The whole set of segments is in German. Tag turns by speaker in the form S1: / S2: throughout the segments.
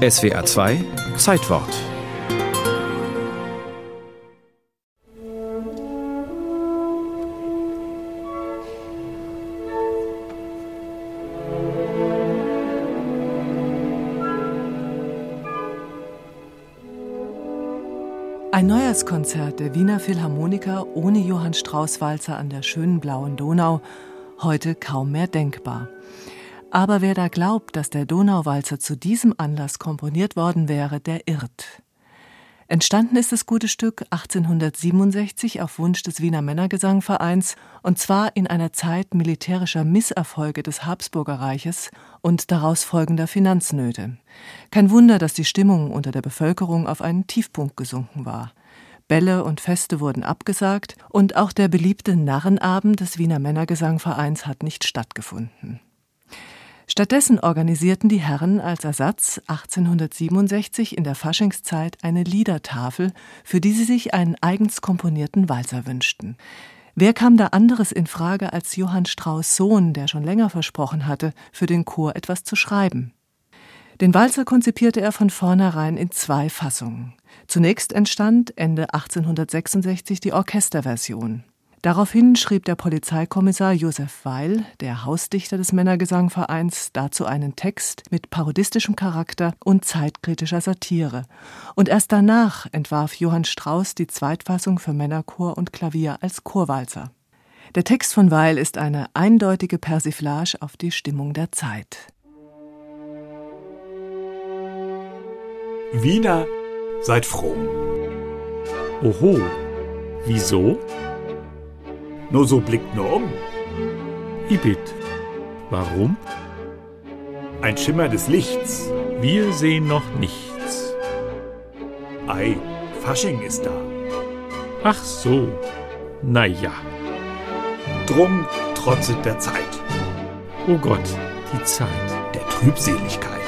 S1: SWA 2 Zeitwort
S2: Ein Neujahrskonzert der Wiener Philharmoniker ohne Johann Strauss Walzer an der schönen blauen Donau, heute kaum mehr denkbar. Aber wer da glaubt, dass der Donauwalzer zu diesem Anlass komponiert worden wäre, der irrt. Entstanden ist das gute Stück 1867 auf Wunsch des Wiener Männergesangvereins und zwar in einer Zeit militärischer Misserfolge des Habsburger Reiches und daraus folgender Finanznöte. Kein Wunder, dass die Stimmung unter der Bevölkerung auf einen Tiefpunkt gesunken war. Bälle und Feste wurden abgesagt und auch der beliebte Narrenabend des Wiener Männergesangvereins hat nicht stattgefunden. Stattdessen organisierten die Herren als Ersatz 1867 in der Faschingszeit eine Liedertafel, für die sie sich einen eigens komponierten Walzer wünschten. Wer kam da anderes in Frage als Johann Strauß Sohn, der schon länger versprochen hatte, für den Chor etwas zu schreiben? Den Walzer konzipierte er von vornherein in zwei Fassungen. Zunächst entstand Ende 1866 die Orchesterversion. Daraufhin schrieb der Polizeikommissar Josef Weil, der Hausdichter des Männergesangvereins, dazu einen Text mit parodistischem Charakter und zeitkritischer Satire. Und erst danach entwarf Johann Strauß die Zweitfassung für Männerchor und Klavier als Chorwalzer. Der Text von Weil ist eine eindeutige Persiflage auf die Stimmung der Zeit.
S3: Wiener, seid froh.
S4: Oho, wieso?
S3: Nur so blickt nur um.
S4: Ibit. Warum?
S3: Ein Schimmer des Lichts.
S4: Wir sehen noch nichts.
S3: Ei, Fasching ist da.
S4: Ach so. Na ja.
S3: Drum trotzet der Zeit.
S4: Oh Gott, die Zeit.
S3: Der Trübseligkeit.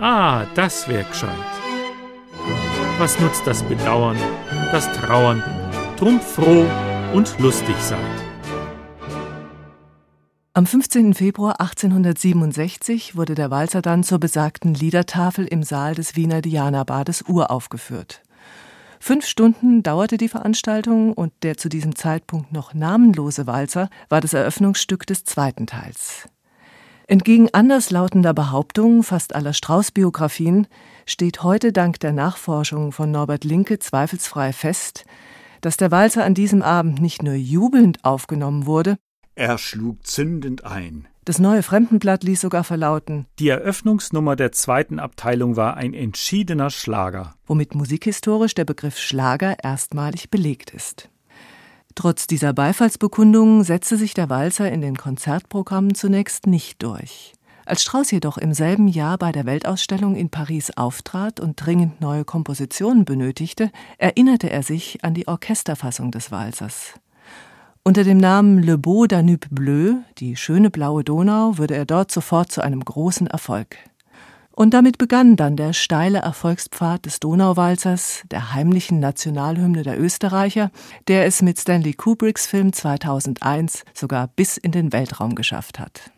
S4: Ah, das wär gescheit. Was nutzt das Bedauern, das Trauern? Drum froh und lustig seid.
S2: Am 15. Februar 1867 wurde der Walzer dann zur besagten Liedertafel im Saal des Wiener Dianabades uraufgeführt. Fünf Stunden dauerte die Veranstaltung und der zu diesem Zeitpunkt noch namenlose Walzer war das Eröffnungsstück des zweiten Teils. Entgegen anderslautender Behauptungen fast aller Strauß-Biografien steht heute dank der Nachforschungen von Norbert Linke zweifelsfrei fest, dass der Walzer an diesem Abend nicht nur jubelnd aufgenommen wurde,
S3: er schlug zündend ein.
S2: Das neue Fremdenblatt ließ sogar verlauten,
S4: die Eröffnungsnummer der zweiten Abteilung war ein entschiedener Schlager,
S2: womit musikhistorisch der Begriff Schlager erstmalig belegt ist. Trotz dieser Beifallsbekundungen setzte sich der Walzer in den Konzertprogrammen zunächst nicht durch. Als Strauss jedoch im selben Jahr bei der Weltausstellung in Paris auftrat und dringend neue Kompositionen benötigte, erinnerte er sich an die Orchesterfassung des Walzers. Unter dem Namen Le Beau Danube Bleu, die schöne blaue Donau, würde er dort sofort zu einem großen Erfolg. Und damit begann dann der steile Erfolgspfad des Donauwalzers, der heimlichen Nationalhymne der Österreicher, der es mit Stanley Kubricks Film 2001 sogar bis in den Weltraum geschafft hat.